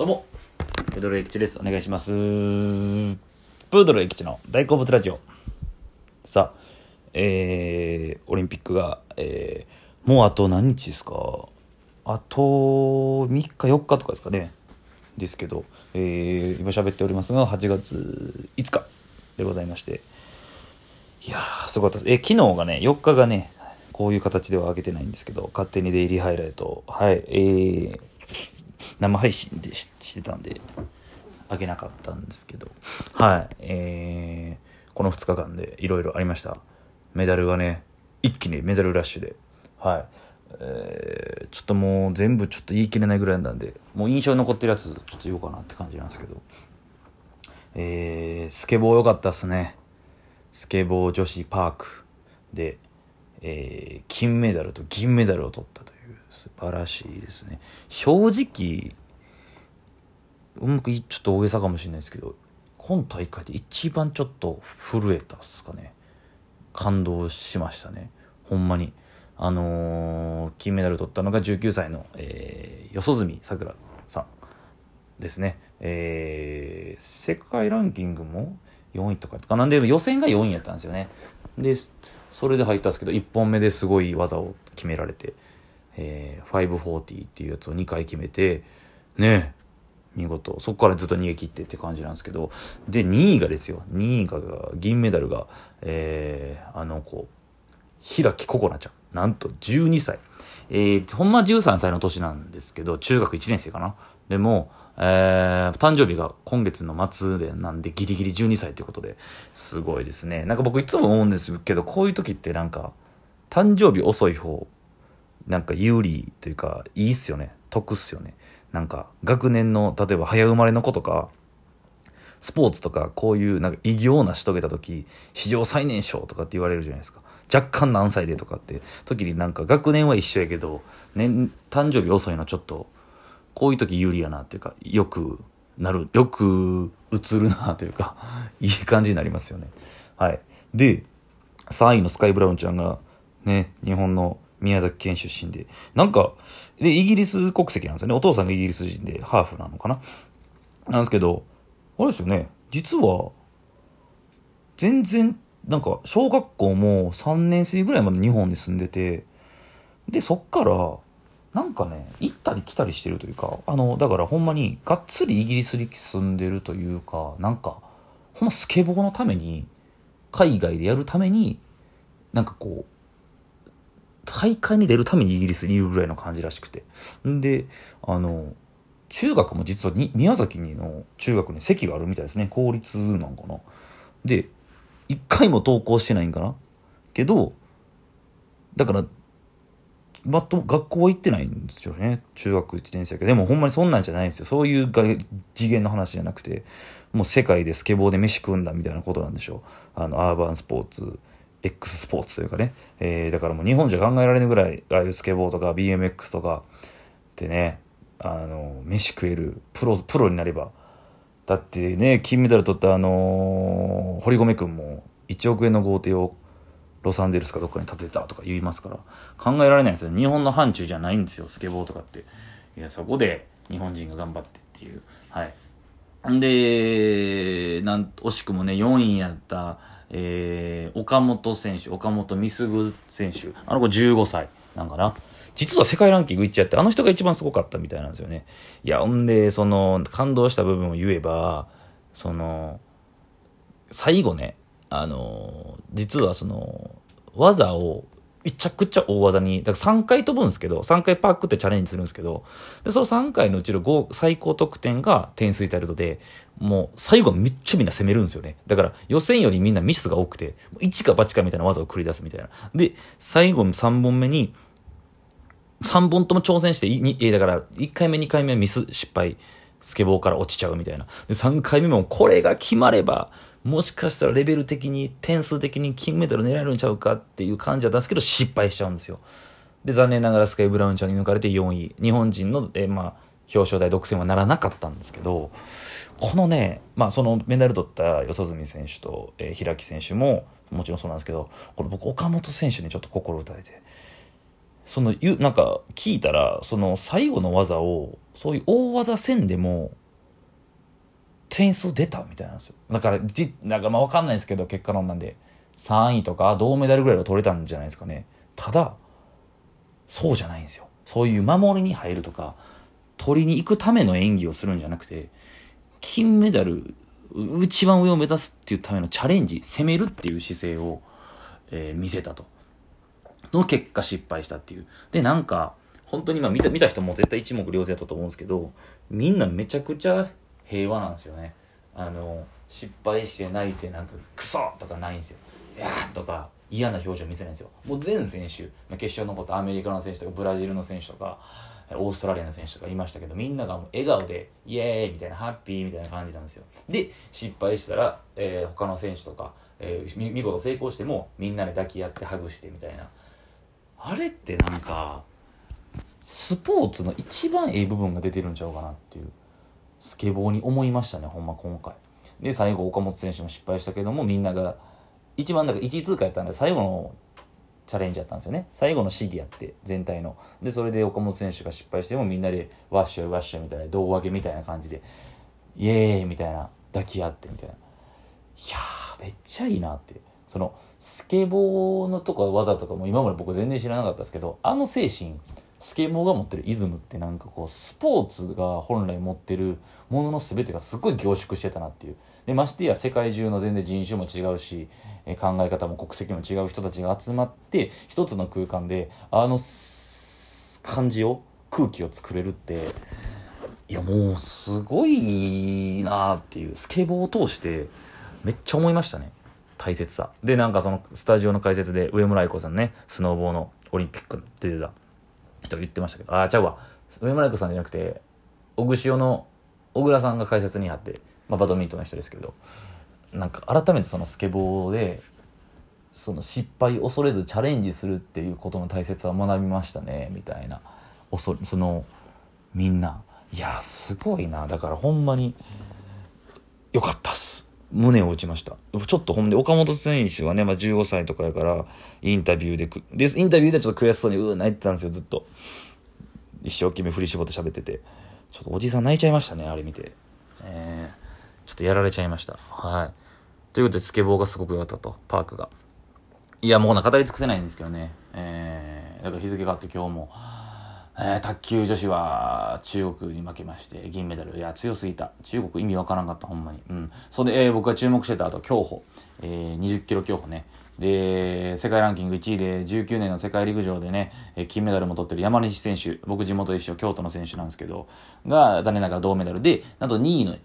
どうも、プードルエキチです。お願いします。プードルエキチの大好物ラジオ。さあ、えー、オリンピックが、えー、もうあと何日ですか？あと3日4日とかですかね。ですけど、えー、今喋っておりますが、8月5日でございまして。いやー、すごかったです。え、昨日がね、4日がね、こういう形では上げてないんですけど、勝手にデイリーハイライト、はい、えー、生配信でしてたんで、あげなかったんですけど、はい、えー、この2日間でいろいろありました。メダルがね、一気にメダルラッシュで、はい、えー、ちょっともう全部ちょっと言い切れないぐらいなんで、もう印象に残ってるやつ、ちょっと言おうかなって感じなんですけど、えー、スケボー良かったっすね。スケボー女子パークで、えー、金メダルと銀メダルを取ったという。素晴らしいですね。正直うまくちょっと大げさかもしれないですけど今大会で一番ちょっと震えたっすかね。感動しましたね。ほんまに。あのー、金メダル取ったのが19歳の、えー、四十住さくらさんですね。えー、世界ランキングも4位とかかなんで予選が4位やったんですよね。でそれで入ったんですけど1本目ですごい技を決められて、えー、540っていうやつを2回決めてね見事。そこからずっと逃げ切ってって感じなんですけど。で2位がですよ。2位が銀メダルが、えー、あの子平木心那ちゃん。なんと12歳。えー、ほんま13歳の年なんですけど中学1年生かな。でもえー、誕生日が今月の末でなんでギリギリ12歳ということですごいですね。なんか僕いつも思うんですけど、こういう時ってなんか、誕生日遅い方、なんか有利というか、いいっすよね。得っすよね。なんか、学年の、例えば早生まれの子とか、スポーツとかこういうなんか偉業を成し遂げた時、史上最年少とかって言われるじゃないですか。若干何歳でとかって時になんか学年は一緒やけど、年、誕生日遅いのちょっと、こういう時有利やなっていうか、よくなる、よく映るなというか、いい感じになりますよね。はい。で、3位のスカイ・ブラウンちゃんが、ね、日本の宮崎県出身で、なんか、で、イギリス国籍なんですよね。お父さんがイギリス人で、ハーフなのかな。なんですけど、あれですよね、実は、全然、なんか、小学校も3年生ぐらいまで日本に住んでて、で、そっから、なんかね行ったり来たりしてるというかあのだからほんまにがっつりイギリスに住んでるというかなんかほんまスケボーのために海外でやるためになんかこう大会に出るためにイギリスにいるぐらいの感じらしくて。んであの中学も実はに宮崎にの中学に席があるみたいですね。公立なんかな。で一回も登校してないんかな。けどだからまと学校は行ってないんですよね。中学1年生けど。でもほんまにそんなんじゃないんですよ。そういう次元の話じゃなくてもう世界でスケボーで飯食うんだみたいなことなんでしょう。あのアーバンスポーツ。X スポーツというかね、えー、だからもう日本じゃ考えられないぐらいああいうスケボーとか BMX とかってねあの飯食えるプロプロになれば。だってね金メダル取ったあのー、堀米君も1億円の豪邸をロサンゼルスかどっかに建てたとか言いますから。考えられないですよ日本の範疇じゃないんですよスケボーとかって。いやそこで日本人が頑張ってっていう。はい。んでなん惜しくもね4位やったえー、岡本選手岡本美鈴選手。あの子15歳なんかな。実は世界ランキングいっちゃってあの人が一番すごかったみたいなんですよね。いやほんでその感動した部分を言えばその最後ねあの、実はその、技をめちゃくちゃ大技に、だから3回飛ぶんですけど、3回パックってチャレンジするんですけど、で、その3回のうちの5、最高得点が点数イタルトで、もう最後めっちゃみんな攻めるんですよね。だから予選よりみんなミスが多くて、1か8かみたいな技を繰り出すみたいな。で、最後3本目に、3本とも挑戦して、えだから1回目2回目はミス失敗、スケボーから落ちちゃうみたいな。で、3回目もこれが決まれば、もしかしたらレベル的に点数的に金メダル狙えるんちゃうかっていう感じだったんですけど失敗しちゃうんですよ。で残念ながらスカイ・ブラウンちゃんに抜かれて4位。日本人の、え、まあ、表彰台独占はならなかったんですけどこのね、まあ、そのメダル取った四十住選手と、えー、平木選手ももちろんそうなんですけどこれ僕岡本選手にちょっと心打たれてそのゆなんか聞いたらその最後の技をそういう大技戦でも点数出たみたいなんですよ。だからじなんかまあ分かんないですけど結果論なんで。3位とか銅メダルぐらいは取れたんじゃないですかね。ただそうじゃないんですよ。そういう守りに入るとか取りに行くための演技をするんじゃなくて金メダル一番上を目指すっていうためのチャレンジ攻めるっていう姿勢を、えー、見せたと。の結果失敗したっていう。でなんか本当にまあ見た見た人も絶対一目瞭然だったと思うんですけどみんなめちゃくちゃ平和なんですよね。あの失敗して泣いてなんかクソとかないんですよ。いやーとか嫌な表情見せないんですよ。もう全選手、ま、決勝残ったアメリカの選手とかブラジルの選手とかオーストラリアの選手とかいましたけどみんながもう笑顔でイエーイみたいなハッピーみたいな感じなんですよ。で失敗したら、えー、他の選手とか、えー、見事成功してもみんなで抱き合ってハグしてみたいな。あれってなんかスポーツの一番ええ部分が出てるんちゃうかなっていう。スケボーに思いましたねほんま今回。で最後岡本選手も失敗したけどもみんなが一番だから1位通過やったんで最後のチャレンジやったんですよね。最後の試技やって全体の。でそれで岡本選手が失敗してもみんなでワッシャワッシャみたいな胴上げみたいな感じでイエーイみたいな抱き合ってみたいな。いやーめっちゃいいなって。そのスケボーのとか技とかも今まで僕全然知らなかったですけどあの精神スケボーが持ってるイズムってなんかこうスポーツが本来持ってるものの全てがすごい凝縮してたなっていう。でましてや世界中の全然人種も違うしえ考え方も国籍も違う人たちが集まって一つの空間であの感じを空気を作れるっていやもうすごいなっていうスケボーを通してめっちゃ思いましたね。大切さ。でなんかそのスタジオの解説で上村愛子さんねスノーボーのオリンピック出てた。と言ってましたけど、あ、ちゃうわ。上村子さんじゃなくて、小串の小倉さんが解説にあって、まあ、バドミントンの人ですけど、なんか改めてそのスケボーで、その失敗恐れずチャレンジするっていうことの大切さを学びましたね、みたいな。そその、みんな。いや、すごいな。だからほんまに、よかったっす。胸を打ちました。ちょっとほんで、岡本選手はね、まあ、15歳とかやから、インタビューでく、で、インタビューでちょっと悔しそうに、うー泣いてたんですよ、ずっと。一生懸命振り絞って喋ってて。ちょっとおじさん泣いちゃいましたね、あれ見て。えー、ちょっとやられちゃいました。はい。ということで、スケボーがすごく良かったと、パークが。いや、もうな、語り尽くせないんですけどね。えー、だから日付があって今日も、えー、卓球女子は中国に負けまして銀メダルいや強すぎた。中国意味わからんかったほんまに。うん。それで、えー、僕が注目してたあと競歩、えー、20キロ競歩ね。で世界ランキング1位で19年の世界陸上でね金メダルも取ってる山西選手。僕地元一緒京都の選手なんですけどが残念ながら銅メダル。でなんと2位の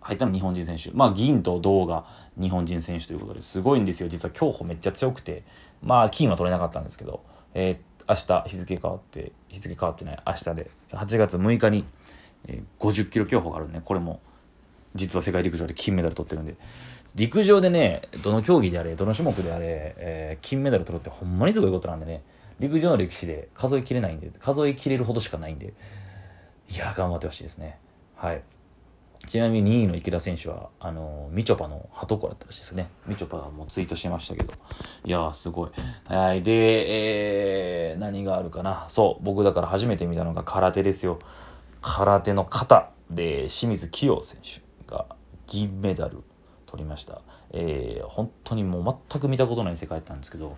入ったの日本人選手。まあ銀と銅が日本人選手ということですごいんですよ。実は競歩めっちゃ強くて。まあ金は取れなかったんですけど。えー、明日日付変わって日付変わってない明日で。8月6日に、え、50キロ競歩があるんでこれも実は世界陸上で金メダル取ってるんで。陸上でねどの競技であれどの種目であれ、えー、金メダル取るってほんまにすごいことなんでね。陸上の歴史で数えきれないんで数えきれるほどしかないんで。いや頑張ってほしいですね。はい。ちなみに2位の池田選手は、あの、みちょぱのハトコだったらしいですね。みちょぱがもうツイートしてましたけど。いやー、すごい。はい。で、えー、何があるかな。そう、僕だから初めて見たのが空手ですよ。空手の型で、清水希容選手が銀メダル取りました。えー、本当にもう全く見たことない世界だったんですけど、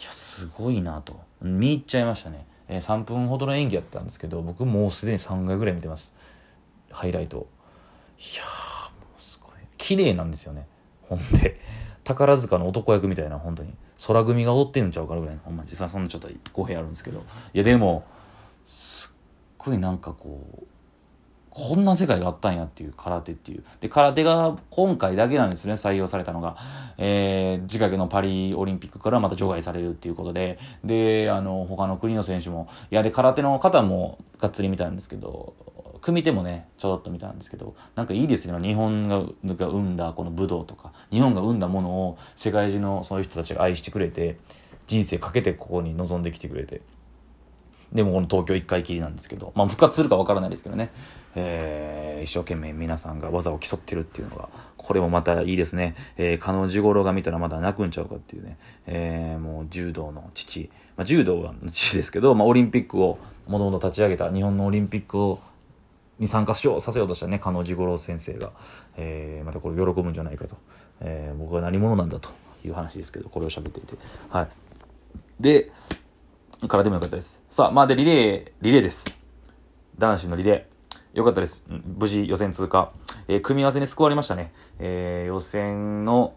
いや、すごいなと。見入っちゃいましたね。えー、3分ほどの演技やったんですけど、僕もうすでに3回ぐらい見てます。ハイライト。いやもうすごい。綺麗なんですよね。ほんで。宝塚の男役みたいな本当に。空組が踊ってんちゃうからぐらい。のほんま実際そんなちょっと語弊あるんですけど。いやでもすっごいなんかこうこんな世界があったんやっていう空手っていう。で、空手が今回だけなんですね、採用されたのが。えー、次回のパリオリンピックからまた除外されるっていうことで、で、あの、他の国の選手も、いや、で、空手の方もがっつり見たんですけど、組手もね、ちょろっと見たんですけど、なんかいいですよ。日本が生んだこの武道とか、日本が生んだものを世界中のそういう人たちが愛してくれて、人生かけてここに臨んできてくれて。でもこの東京1回きりなんですけど、まあ復活するかわからないですけどね、えー、一生懸命皆さんが技を競ってるっていうのが、これもまたいいですね。えー、加納治五郎が見たらまだ泣くんちゃうかっていうね、えー、もう柔道の父、まあ、柔道は父ですけど、まあオリンピックをもともと立ち上げた日本のオリンピックをに参加しようさせようとしたね加納治五郎先生が、えー、またこれ喜ぶんじゃないかと、えー、僕は何者なんだという話ですけどこれを喋っていて。はい。でからでもよかったです。さあ、まあで、リレー、リレーです。男子のリレー。よかったです。無事予選通過。えー、組み合わせに救われましたね。えー、予選の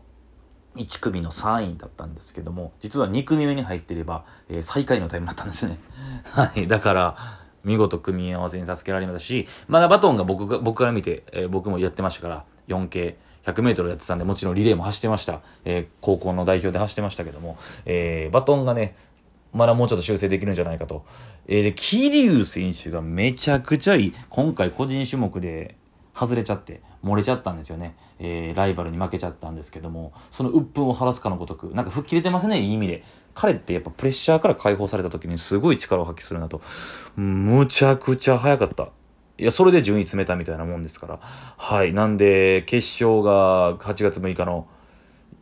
1組の3位だったんですけども、実は2組目に入っていれば、えー、最下位のタイムだったんですね。はい。だから、見事組み合わせに助けられましたし、まだバトンが僕が、僕から見て、えー、僕もやってましたから、4系、100メートルやってたんで、もちろんリレーも走ってました。えー、高校の代表で走ってましたけども、えー、バトンがね、まだもうちょっと修正できるんじゃないかと。えー、で、桐生選手がめちゃくちゃいい。今回個人種目で外れちゃって、漏れちゃったんですよね。えー、ライバルに負けちゃったんですけども、その鬱憤を晴らすかのごとく、なんか吹っ切れてますね、いい意味で。彼ってやっぱプレッシャーから解放された時にすごい力を発揮するなと。むちゃくちゃ速かった。いや、それで順位詰めたみたいなもんですから。はい。なんで、決勝が8月6日の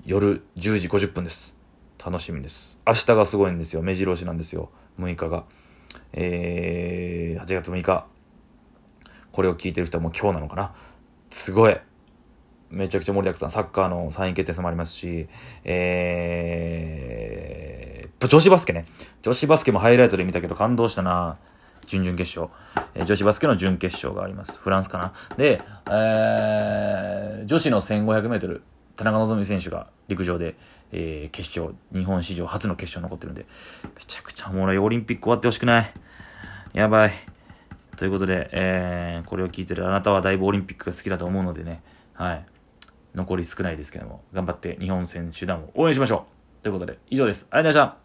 夜10時50分です。楽しみです。明日がすごいんですよ。目白押しなんですよ。6日が。えー、8月6日。これを聞いてる人はもう今日なのかな。すごい。めちゃくちゃ盛りだくさん。サッカーの3位決定戦もありますし、えー、女子バスケね。女子バスケもハイライトで見たけど感動したな。準々決勝。えー、女子バスケの準決勝があります。フランスかな。で、えー、女子の1500メートル。田中希実選手が陸上で、えー、決勝、日本史上初の決勝残ってるんで、めちゃくちゃおもろい。オリンピック終わってほしくない。やばい。ということで、えー、これを聞いてるあなたはだいぶオリンピックが好きだと思うのでね、はい。残り少ないですけども、頑張って日本選手団を応援しましょう。ということで、以上です。ありがとうございました。